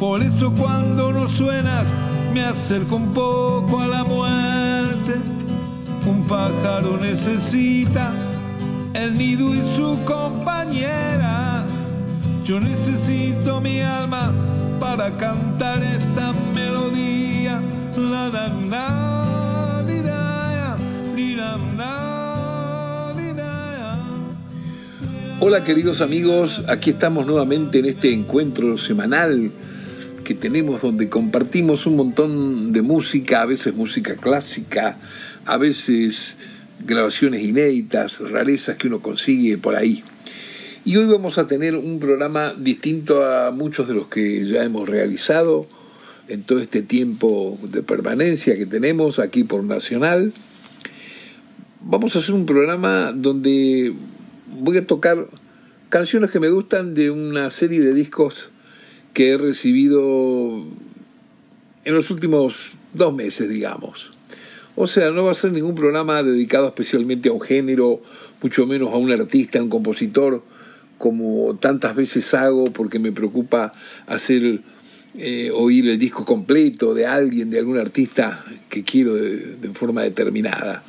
Por eso cuando no suenas me acerco un poco a la muerte. Un pájaro necesita el nido y su compañera. Yo necesito mi alma para cantar esta melodía. La, la, la. Hola queridos amigos, aquí estamos nuevamente en este encuentro semanal que tenemos donde compartimos un montón de música, a veces música clásica, a veces grabaciones inéditas, rarezas que uno consigue por ahí. Y hoy vamos a tener un programa distinto a muchos de los que ya hemos realizado en todo este tiempo de permanencia que tenemos aquí por Nacional. Vamos a hacer un programa donde voy a tocar canciones que me gustan de una serie de discos que he recibido en los últimos dos meses, digamos. O sea, no va a ser ningún programa dedicado especialmente a un género, mucho menos a un artista, a un compositor, como tantas veces hago porque me preocupa hacer eh, oír el disco completo de alguien, de algún artista que quiero de, de forma determinada.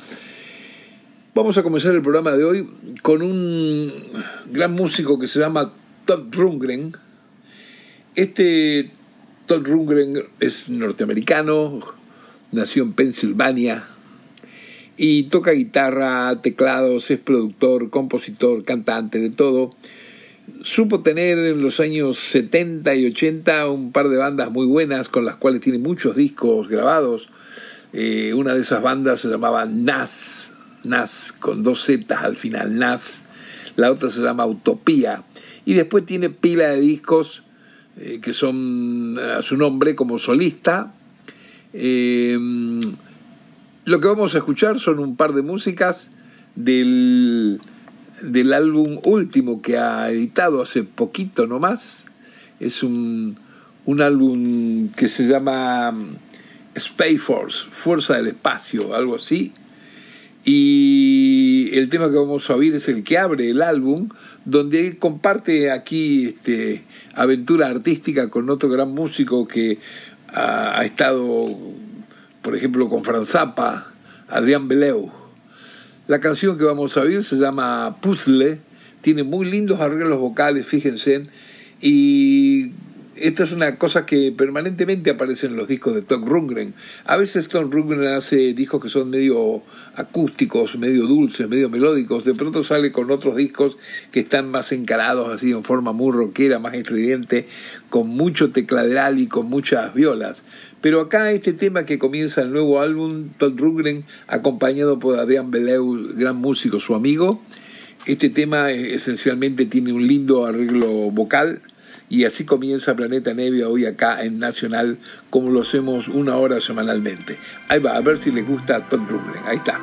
Vamos a comenzar el programa de hoy con un gran músico que se llama Todd Rundgren. Este Todd Rundgren es norteamericano, nació en Pensilvania y toca guitarra, teclados, es productor, compositor, cantante, de todo. Supo tener en los años 70 y 80 un par de bandas muy buenas con las cuales tiene muchos discos grabados. Eh, una de esas bandas se llamaba Nas, Nas con dos Z al final, Nas. La otra se llama Utopía. Y después tiene pila de discos eh, que son a su nombre como solista. Eh, lo que vamos a escuchar son un par de músicas del, del álbum último que ha editado hace poquito nomás. Es un, un álbum que se llama Space Force, Fuerza del Espacio, algo así. Y el tema que vamos a oír es el que abre el álbum, donde comparte aquí este, aventura artística con otro gran músico que ha, ha estado, por ejemplo, con Franz Zappa, Adrián Beleu. La canción que vamos a oír se llama Puzzle, tiene muy lindos arreglos vocales, fíjense, y esta es una cosa que permanentemente aparece en los discos de Tom Rundgren. A veces Tom Rundgren hace discos que son medio acústicos, medio dulces, medio melódicos. De pronto sale con otros discos que están más encarados, así en forma muy rockera, más estridente, con mucho tecladeral y con muchas violas. Pero acá este tema que comienza el nuevo álbum, Todd Rundgren, acompañado por Adrián Beleu, gran músico, su amigo. Este tema esencialmente tiene un lindo arreglo vocal y así comienza Planeta Nevia hoy acá en Nacional, como lo hacemos una hora semanalmente. Ahí va, a ver si les gusta Todd Rundgren. Ahí está.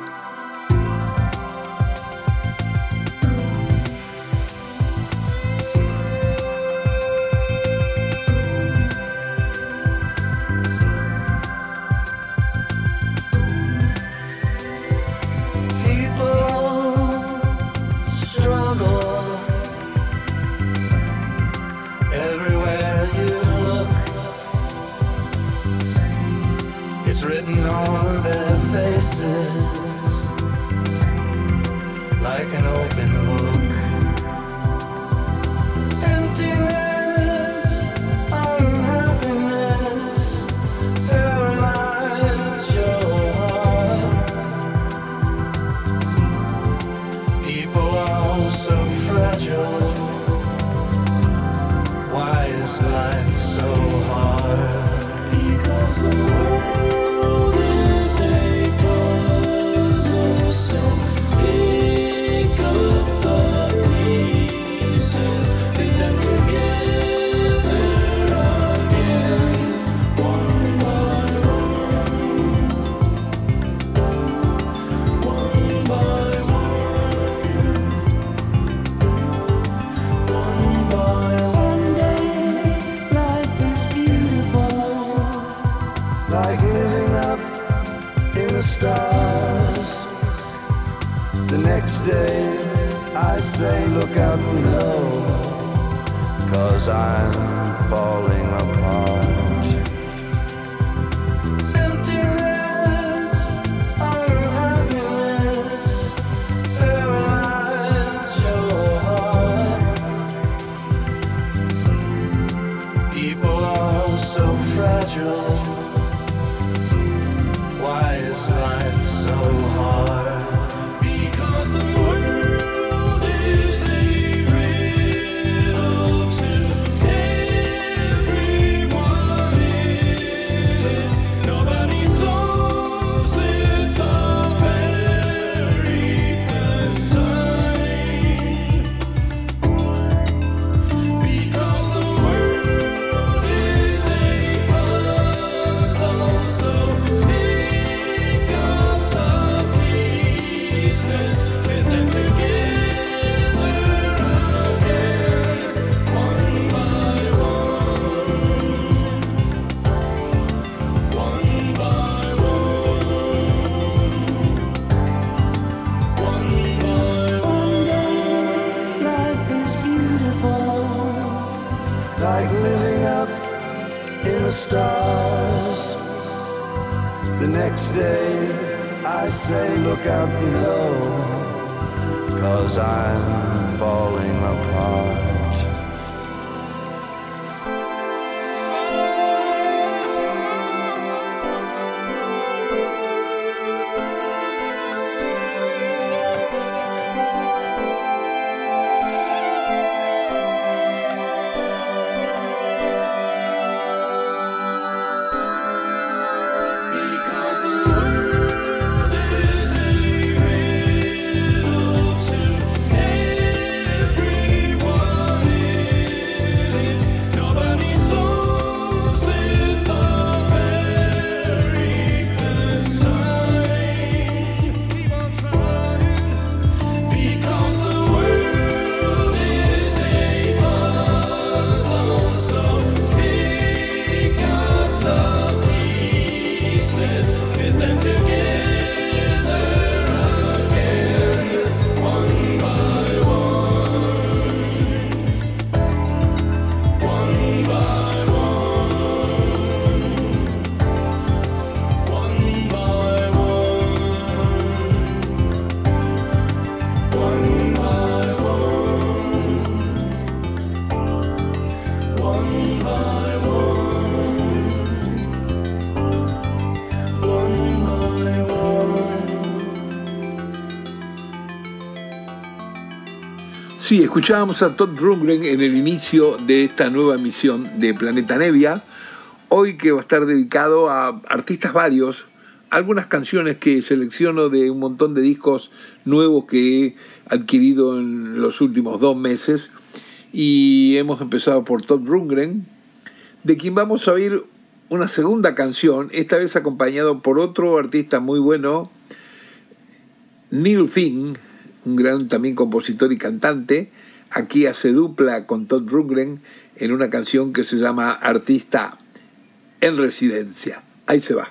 Sí, escuchábamos a Todd Rundgren en el inicio de esta nueva emisión de Planeta Nevia, hoy que va a estar dedicado a artistas varios, algunas canciones que selecciono de un montón de discos nuevos que he adquirido en los últimos dos meses, y hemos empezado por Todd Rundgren, de quien vamos a oír una segunda canción, esta vez acompañado por otro artista muy bueno, Neil Finn, un gran también compositor y cantante, aquí hace dupla con Todd Rundgren en una canción que se llama Artista en Residencia. Ahí se va.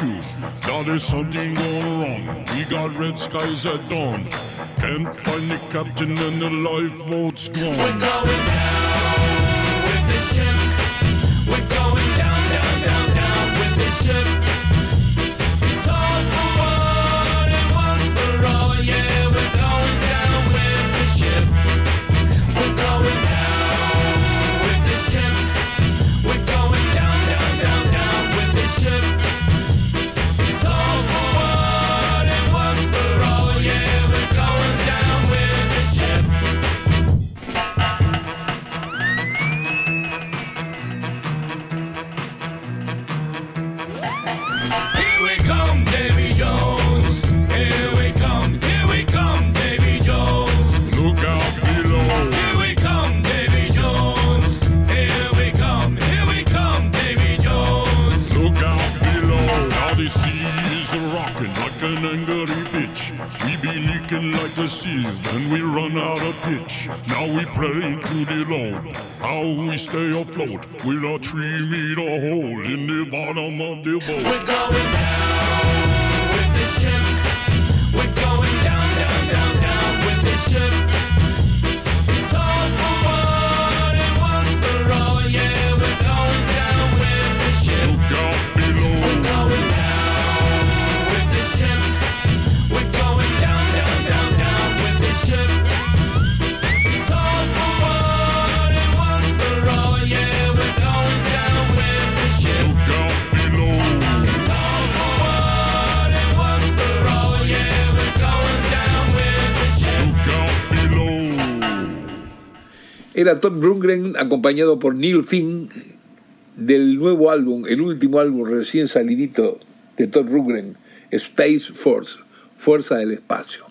There's something going wrong. We got red skies at dawn. Can't find the captain and the lifeboat's We're gone. going down Bowl. Era Todd Rundgren acompañado por Neil Finn del nuevo álbum, el último álbum recién salidito de Todd Rundgren, Space Force, Fuerza del Espacio.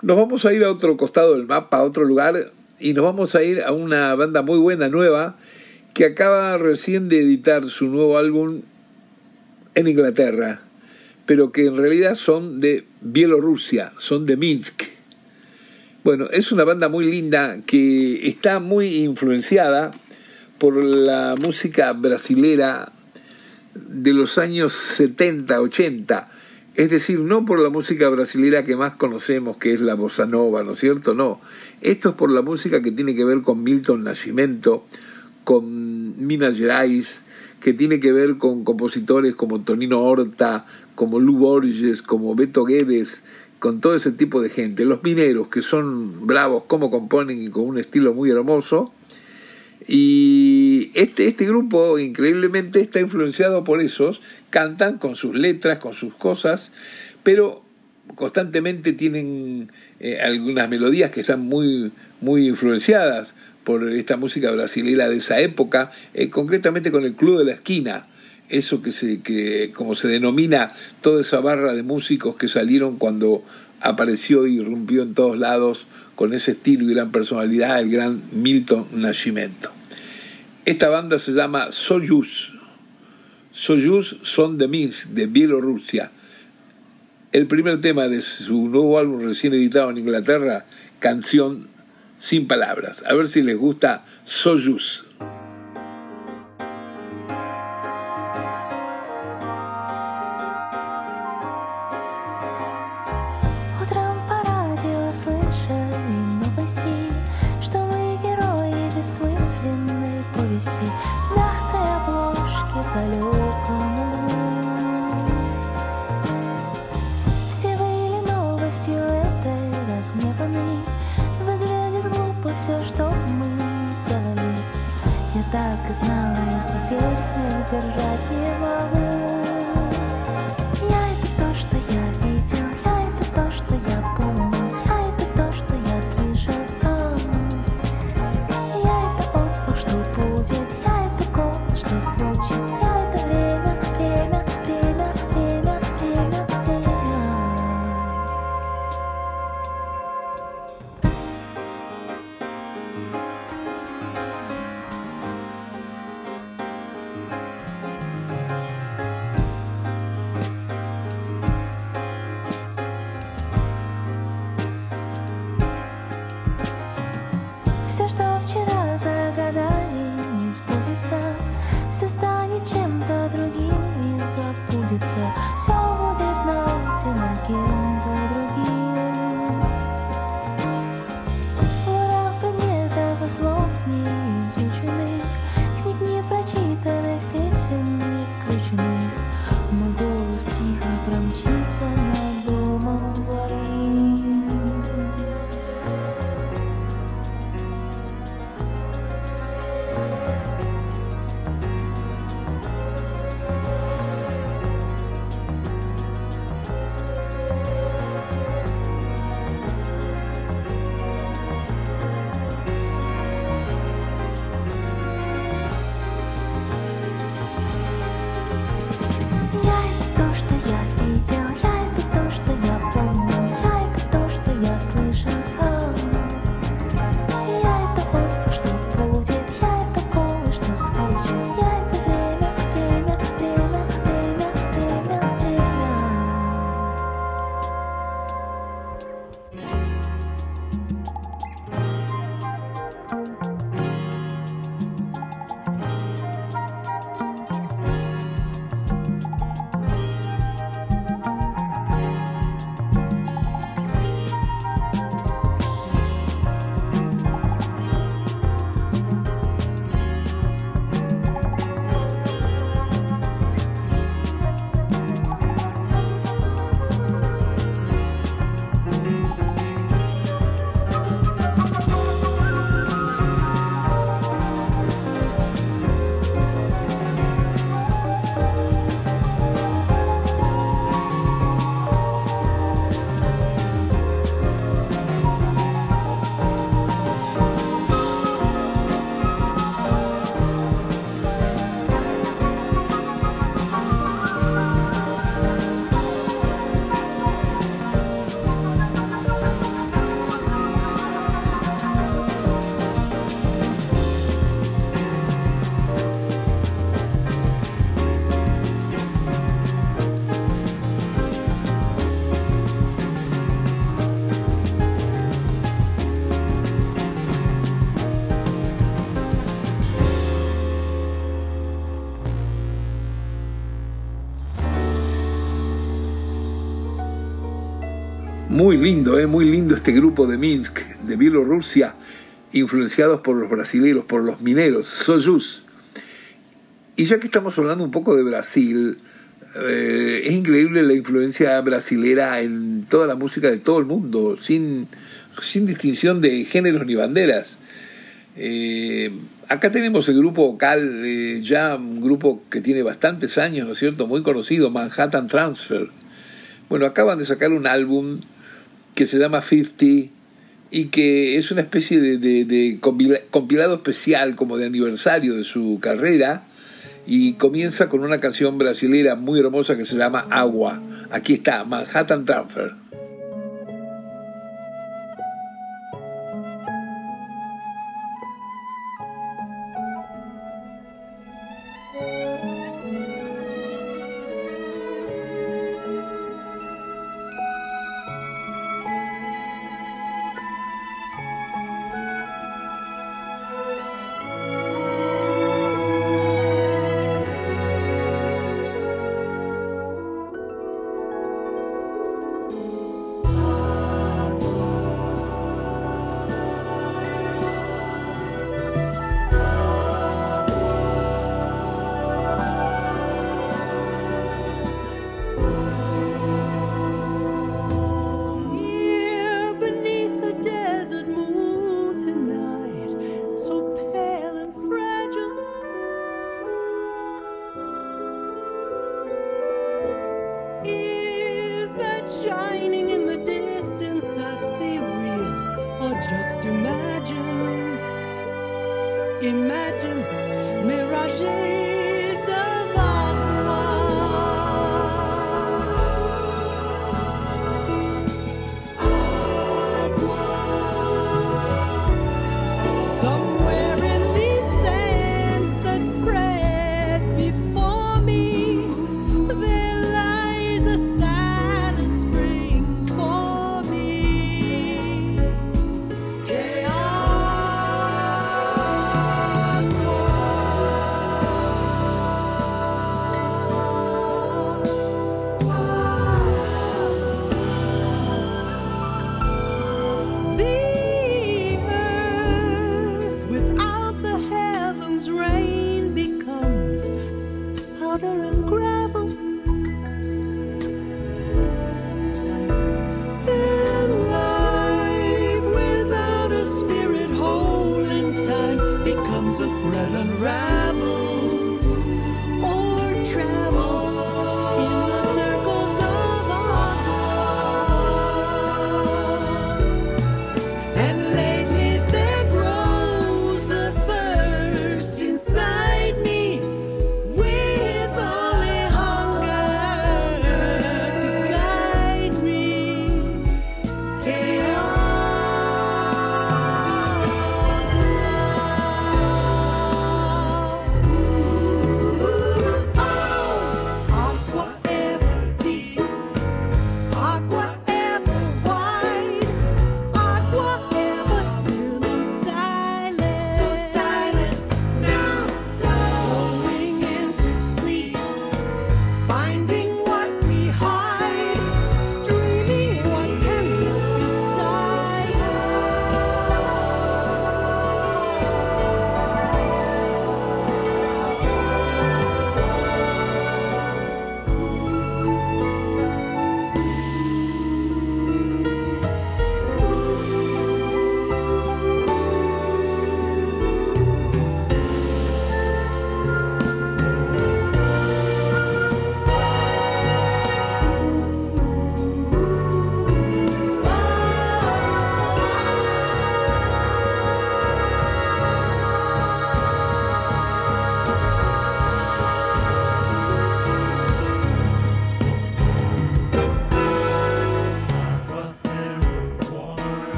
Nos vamos a ir a otro costado del mapa, a otro lugar, y nos vamos a ir a una banda muy buena, nueva, que acaba recién de editar su nuevo álbum en Inglaterra, pero que en realidad son de Bielorrusia, son de Minsk. Bueno, es una banda muy linda que está muy influenciada por la música brasilera de los años 70, 80. Es decir, no por la música brasilera que más conocemos, que es la bossa nova, ¿no es cierto? No. Esto es por la música que tiene que ver con Milton Nascimento, con Minas Gerais, que tiene que ver con compositores como Tonino Horta, como Lu Borges, como Beto Guedes, con todo ese tipo de gente. Los mineros, que son bravos, como componen y con un estilo muy hermoso. Y este, este grupo, increíblemente, está influenciado por esos. Cantan con sus letras, con sus cosas, pero constantemente tienen eh, algunas melodías que están muy, muy influenciadas por esta música brasilera de esa época, eh, concretamente con el Club de la Esquina, eso que se que como se denomina toda esa barra de músicos que salieron cuando apareció y irrumpió en todos lados con ese estilo y gran personalidad el gran Milton Nascimento. Esta banda se llama Soyuz. Soyuz son de Minsk, de Bielorrusia. El primer tema de su nuevo álbum recién editado en Inglaterra, Canción sin palabras. A ver si les gusta Soyuz. Muy lindo, ¿eh? muy lindo este grupo de Minsk, de Bielorrusia, influenciados por los brasileños, por los mineros, Soyuz. Y ya que estamos hablando un poco de Brasil, eh, es increíble la influencia brasilera en toda la música de todo el mundo, sin, sin distinción de géneros ni banderas. Eh, acá tenemos el grupo vocal, eh, ya un grupo que tiene bastantes años, ¿no es cierto? Muy conocido, Manhattan Transfer. Bueno, acaban de sacar un álbum que se llama 50 y que es una especie de, de- de compila- compilado especial como de aniversario de su carrera y comienza con una canción brasilera muy hermosa que se llama Agua. Aquí está, Manhattan Transfer. naufragé.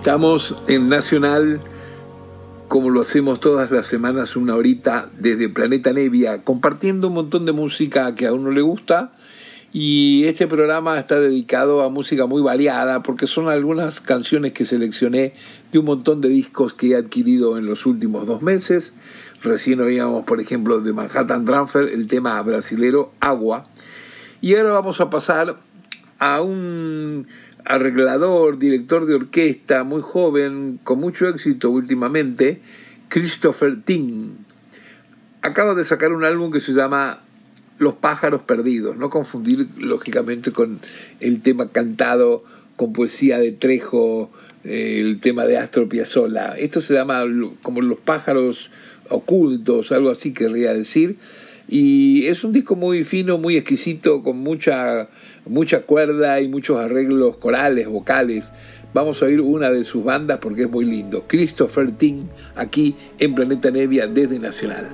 Estamos en Nacional, como lo hacemos todas las semanas, una horita desde Planeta Nevia, compartiendo un montón de música que a uno le gusta. Y este programa está dedicado a música muy variada, porque son algunas canciones que seleccioné de un montón de discos que he adquirido en los últimos dos meses. Recién oíamos, por ejemplo, de Manhattan Transfer el tema brasilero Agua. Y ahora vamos a pasar a un arreglador, director de orquesta, muy joven, con mucho éxito últimamente, Christopher Ting. Acaba de sacar un álbum que se llama Los pájaros perdidos, no confundir lógicamente con el tema cantado con poesía de Trejo, eh, el tema de Astor Piazzolla. Esto se llama como Los pájaros ocultos, algo así querría decir. Y es un disco muy fino, muy exquisito, con mucha mucha cuerda y muchos arreglos corales, vocales. Vamos a oír una de sus bandas porque es muy lindo. Christopher Ting, aquí en Planeta Nevia desde Nacional.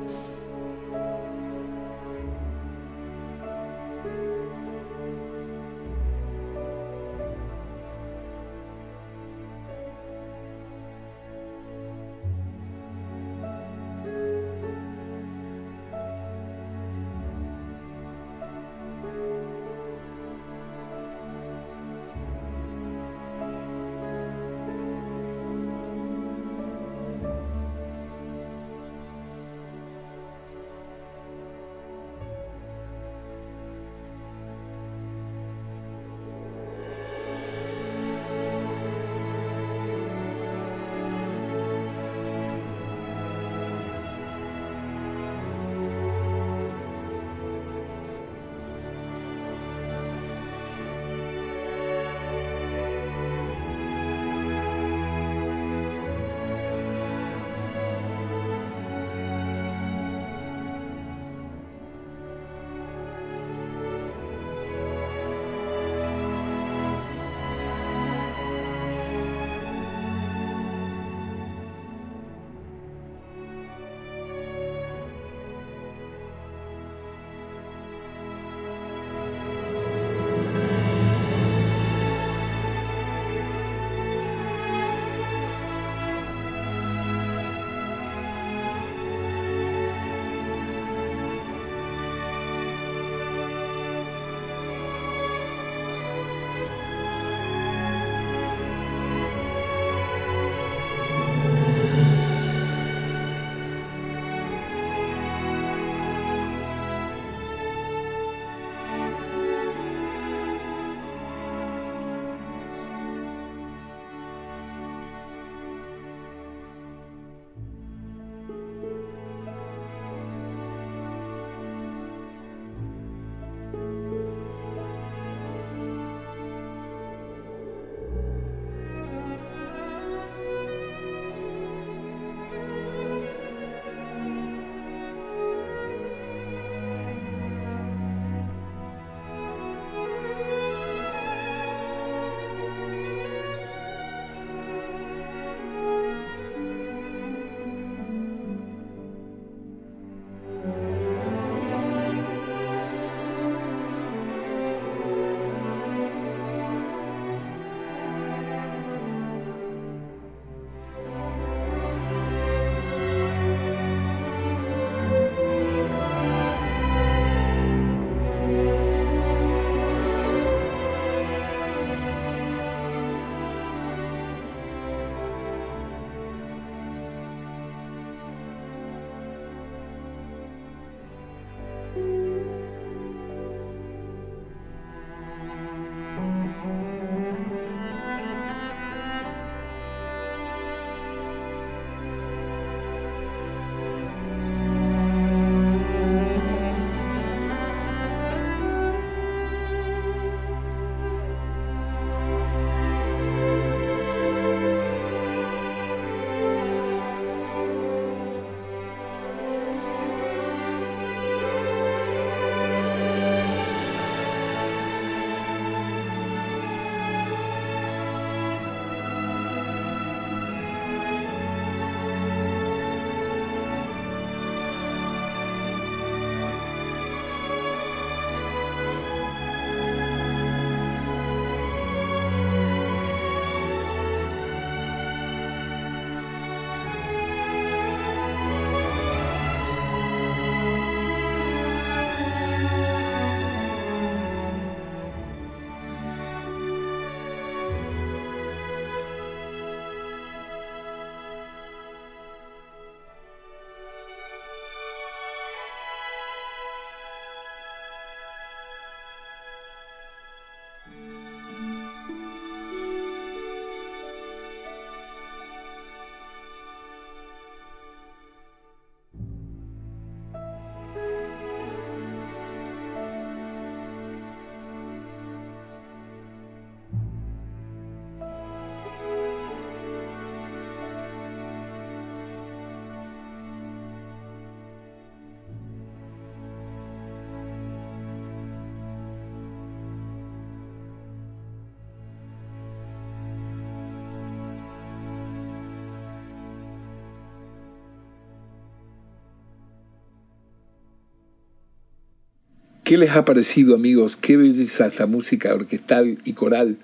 ¿Qué les ha parecido, amigos? Qué belleza esta música orquestal y coral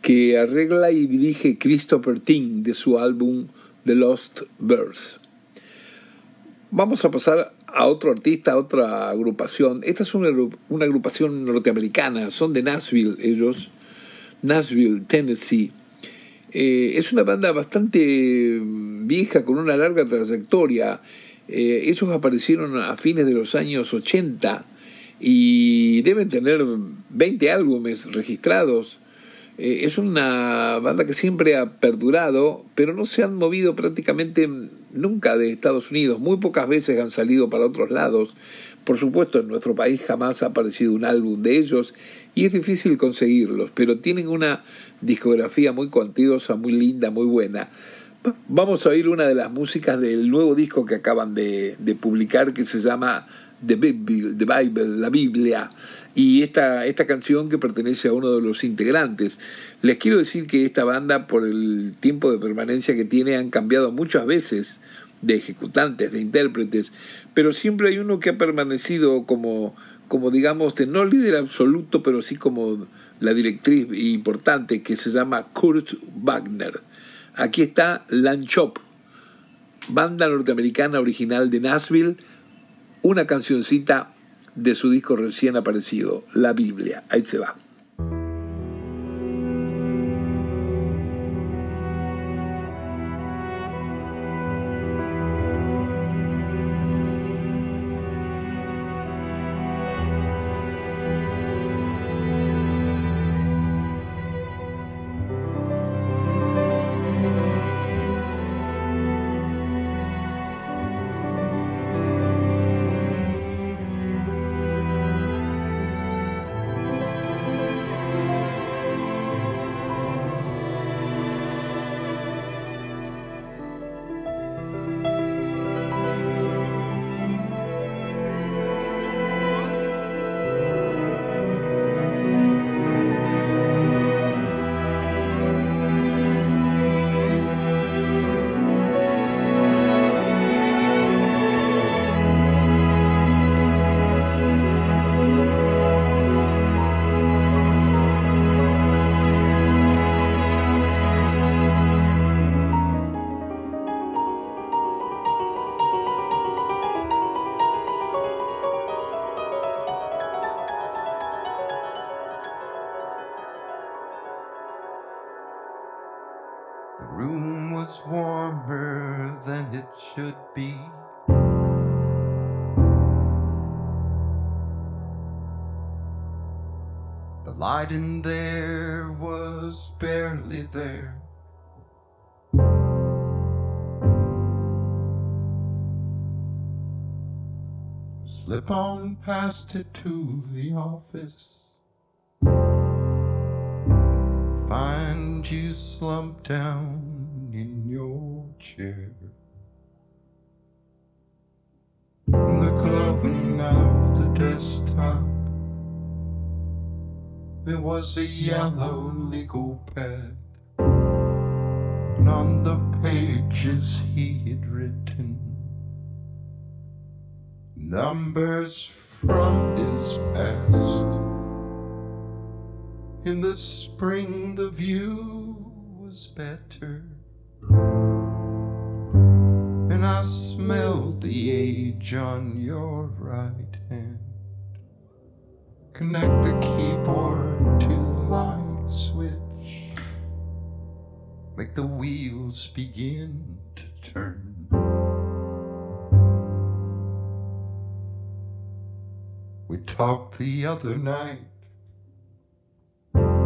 que arregla y dirige Christopher Ting de su álbum The Lost Verse. Vamos a pasar a otro artista, a otra agrupación. Esta es una, agrupación norteamericana, son de Nashville ellos, Nashville, Tennessee. Eh, es una banda bastante vieja, con una larga trayectoria. Eh, ellos aparecieron a fines de los años 80 y deben tener 20 álbumes registrados. Eh, es una banda que siempre ha perdurado, pero no se han movido prácticamente nunca de Estados Unidos. Muy pocas veces han salido para otros lados. Por supuesto, en nuestro país jamás ha aparecido un álbum de ellos y es difícil conseguirlos, pero tienen una discografía muy cuantiosa, muy linda, muy buena. Vamos a oír una de las músicas del nuevo disco que acaban de, de publicar que se llama The Bible, The Bible, la Biblia, y esta, esta canción que pertenece a uno de los integrantes. Les quiero decir que esta banda, por el tiempo de permanencia que tiene, han cambiado muchas veces de ejecutantes, de intérpretes, pero siempre hay uno que ha permanecido como, como digamos, de no líder absoluto, pero sí como la directriz importante, que se llama Kurt Wagner. Aquí está Lanchop, banda norteamericana original de Nashville, una cancioncita de su disco recién aparecido, La Biblia. Ahí se va. In there was barely there. Slip on past it to the office. Find you slumped down in your chair. The glowing of the desktop, there was a yellow legal pad. And on the pages he had written numbers from his past. In the spring, the view was better. And I smelled the age on your right. Connect the keyboard to the light switch. Make the wheels begin to turn. We talked the other night. And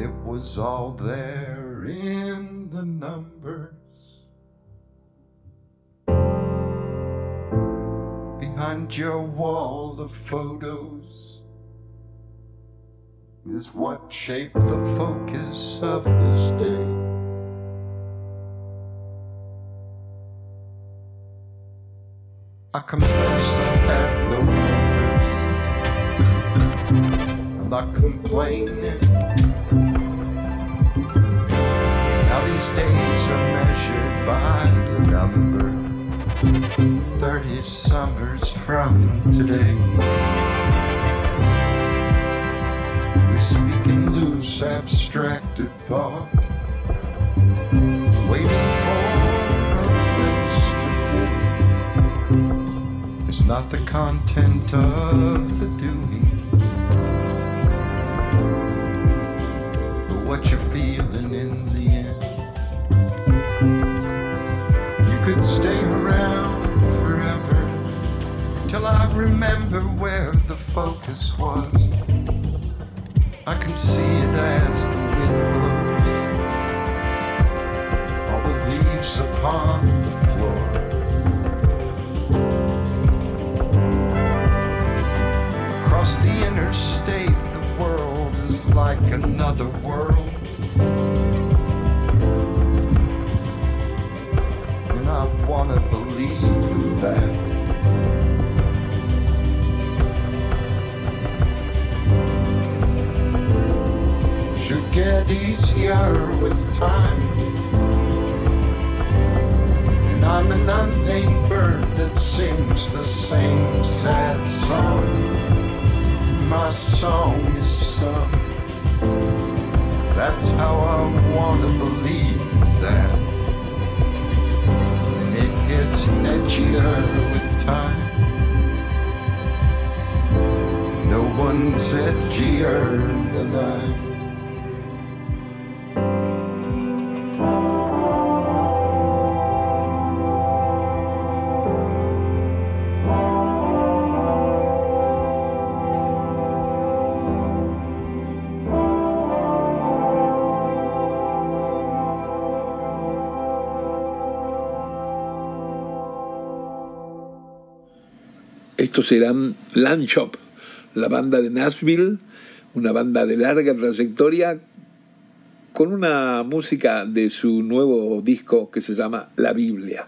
it was all there in the numbers. Behind your wall of photos is what shaped the focus of this day. I confess I have no memory. I'm not complaining. Now these days are measured by the number. 30 summers from today. We speak in loose, abstracted thought, waiting for a place to fit. It's not the content of the doing, but what you're feeling in remember where the focus was. I can see it as the wind blows. All the leaves upon the floor. Across the interstate, the world is like another world. And I wanna believe that. Get easier with time. And I'm an bird that sings the same sad song. My song is sung. That's how I wanna believe that. And it gets edgier with time. No one's edgier than I. Estos serán Land Shop, la banda de Nashville, una banda de larga trayectoria con una música de su nuevo disco que se llama La Biblia.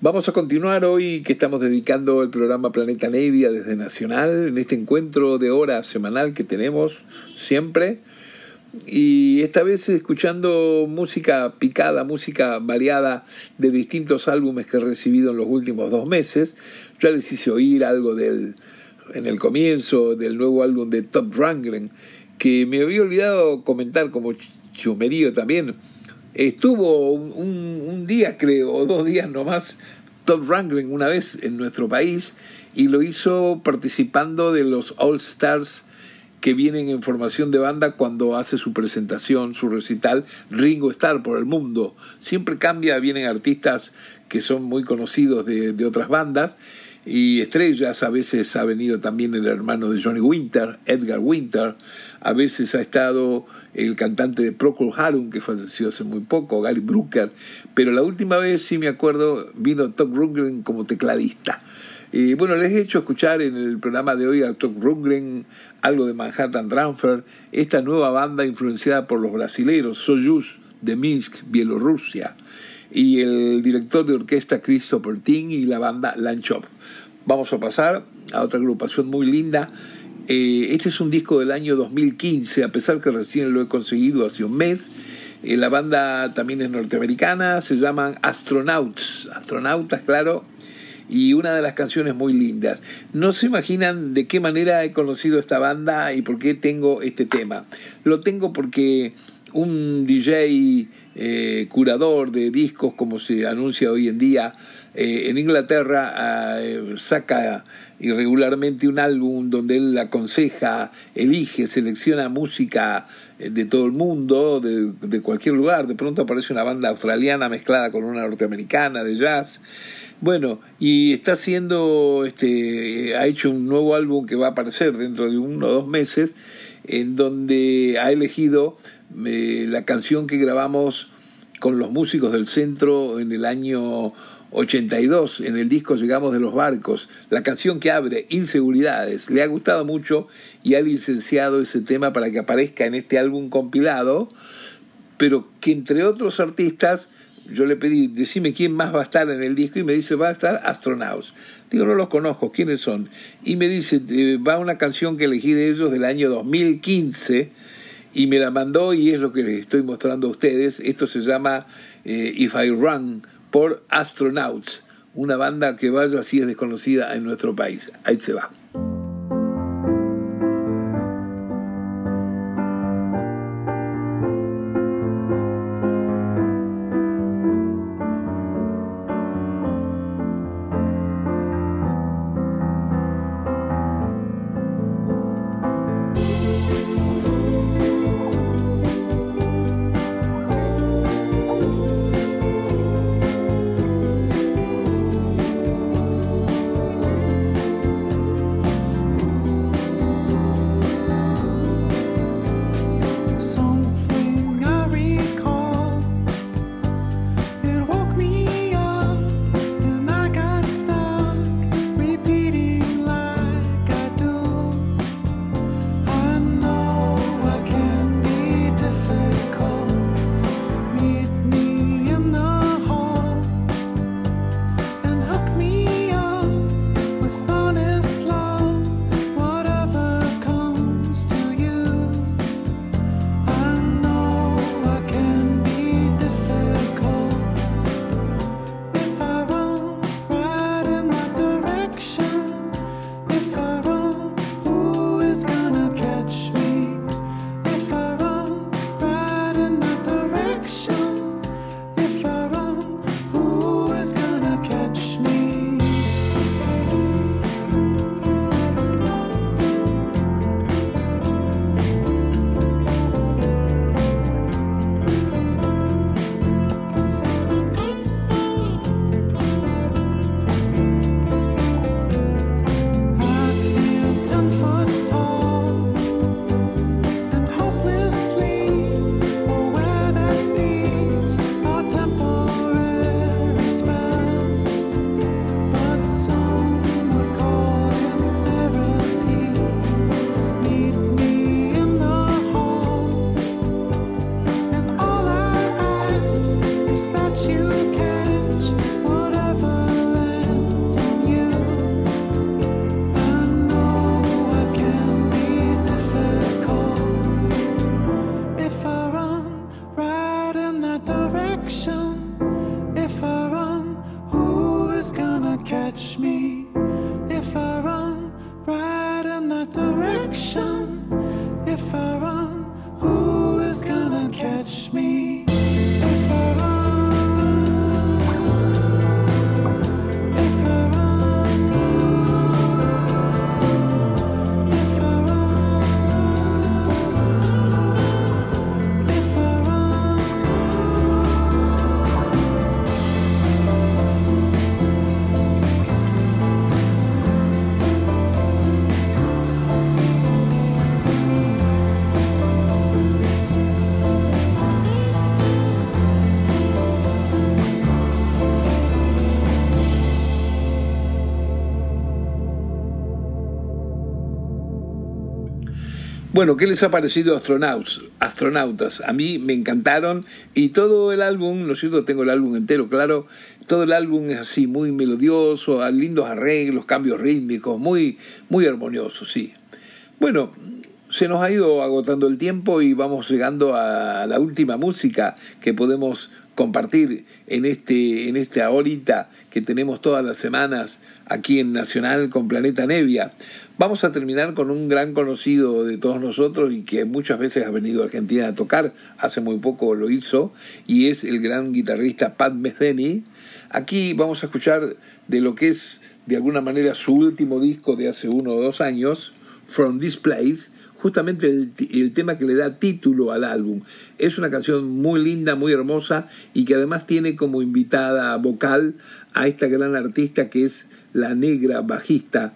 Vamos a continuar hoy que estamos dedicando el programa Planeta Nevia desde Nacional, en este encuentro de hora semanal que tenemos siempre. Y esta vez escuchando música picada, música variada de distintos álbumes que he recibido en los últimos dos meses. Ya les hice oír algo del, en el comienzo del nuevo álbum de Top Ranglen, que me había olvidado comentar como chumerío también. Estuvo un, día, creo, o dos días nomás, Top Ranglen una vez en nuestro país y lo hizo participando de los All Stars que vienen en formación de banda cuando hace su presentación, su recital, Ringo Starr por el mundo. Siempre cambia, vienen artistas que son muy conocidos de, de otras bandas y estrellas, a veces ha venido también el hermano de Johnny Winter, Edgar Winter, a veces ha estado el cantante de Procol Harum, que falleció hace muy poco, Gary Brooker, pero la última vez, sí me acuerdo, vino Todd Rundgren como tecladista. Y bueno, les he hecho escuchar en el programa de hoy a Todd Rundgren algo de Manhattan Transfer, esta nueva banda influenciada por los brasileros, Soyuz, de Minsk, Bielorrusia, y el director de orquesta Christopher Ting y la banda Lanchop. Vamos a pasar a otra agrupación muy linda. Eh, este es un disco del año 2015, a pesar que recién lo he conseguido hace un mes. Eh, la banda también es norteamericana, se llaman Astronauts, astronautas, claro, y una de las canciones muy lindas. No se imaginan de qué manera he conocido esta banda y por qué tengo este tema. Lo tengo porque un DJ eh, curador de discos, como se anuncia hoy en día, eh, en Inglaterra eh, saca irregularmente un álbum donde él aconseja, elige, selecciona música eh, de todo el mundo, de, de cualquier lugar. De pronto aparece una banda australiana mezclada con una norteamericana de jazz. Bueno, y está haciendo, este, ha hecho un nuevo álbum que va a aparecer dentro de uno o dos meses, en donde ha elegido la canción que grabamos con los músicos del centro en el año 82, en el disco Llegamos de los Barcos, la canción que abre, Inseguridades. Le ha gustado mucho y ha licenciado ese tema para que aparezca en este álbum compilado, pero que entre otros artistas, yo le pedí, decime quién más va a estar en el disco y me dice, va a estar Astronauts. Digo, no los conozco, ¿quiénes son? Y me dice, eh, va una canción que elegí de ellos del año 2015 y me la mandó y es lo que les estoy mostrando a ustedes. Esto se llama eh, If I Run por Astronauts, una banda que vaya así es desconocida en nuestro país. Ahí se va. Bueno, ¿qué les ha parecido Astronauts? Astronautas? A mí me encantaron y todo el álbum, ¿no es cierto? Tengo el álbum entero, claro. Todo el álbum es así, muy melodioso, lindos arreglos, cambios rítmicos, muy, muy armonioso, sí. Bueno, se nos ha ido agotando el tiempo y vamos llegando a la última música que podemos compartir en este en esta horita que tenemos todas las semanas aquí en Nacional con Planeta Nevia. Vamos a terminar con un gran conocido de todos nosotros y que muchas veces ha venido a Argentina a tocar, hace muy poco lo hizo, y es el gran guitarrista Pat Metheny. Aquí vamos a escuchar de lo que es de alguna manera su último disco de hace uno o dos años, From This Place, justamente el, el, tema que le da título al álbum. Es una canción muy linda, muy hermosa y que además tiene como invitada vocal a esta gran artista que es la negra bajista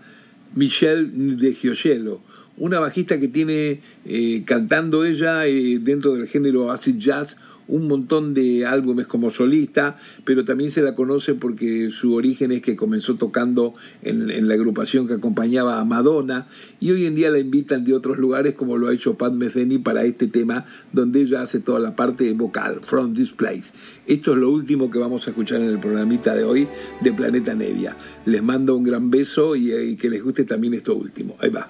Michelle de Giogello. Una bajista que tiene eh, cantando ella eh, dentro del género acid jazz un montón de álbumes como solista, pero también se la conoce porque su origen es que comenzó tocando en, la agrupación que acompañaba a Madonna y hoy en día la invitan de otros lugares como lo ha hecho Pat Metheny para este tema donde ella hace toda la parte vocal, From This Place. Esto es lo último que vamos a escuchar en el programita de hoy de Planeta Nevia. Les mando un gran beso y, y que les guste también esto último. Ahí va.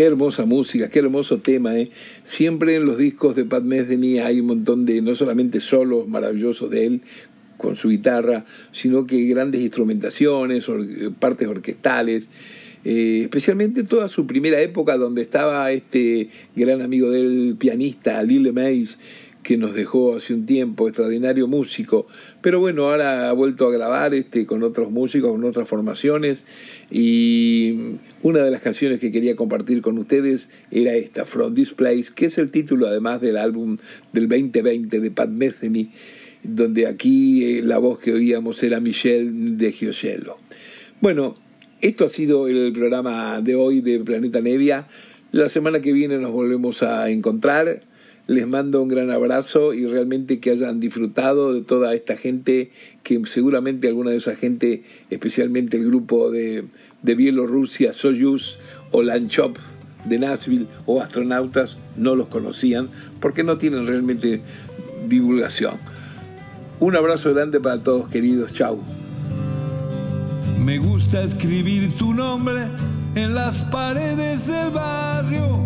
Qué hermosa música, qué hermoso tema, ¿eh? Siempre en los discos de Pat Metheny hay un montón de, no solamente solos maravillosos de él con su guitarra, sino que grandes instrumentaciones, partes orquestales, eh, especialmente toda su primera época donde estaba este gran amigo del pianista Lille Mays, que nos dejó hace un tiempo, extraordinario músico, pero bueno, ahora ha vuelto a grabar este, con otros músicos, con otras formaciones, y una de las canciones que quería compartir con ustedes era esta, From This Place, que es el título además del álbum del 2020 de Pat Metheny, donde aquí eh, la voz que oíamos era Michelle de Gioscello. Bueno, esto ha sido el programa de hoy de Planeta Nevia. La semana que viene nos volvemos a encontrar. Les mando un gran abrazo y realmente que hayan disfrutado de toda esta gente, que seguramente alguna de esa gente, especialmente el grupo de, de Bielorrusia, Soyuz, o Lanchop de Nashville o astronautas no los conocían porque no tienen realmente divulgación. Un abrazo grande para todos queridos, chau. Me gusta escribir tu nombre en las paredes del barrio.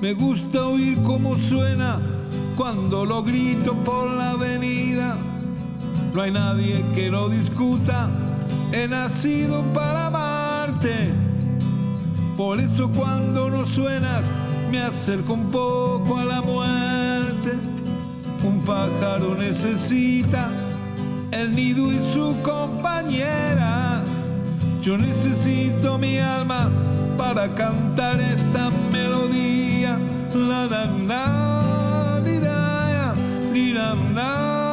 Me gusta oír cómo suena cuando lo grito por la avenida. No hay nadie que lo discuta. He nacido para amarte. Por eso cuando no suenas me acerco un poco a la muerte. Un pájaro necesita el nido y su compañera. Yo necesito mi alma para cantar esta melodía. La la la, di, da, di, da, da.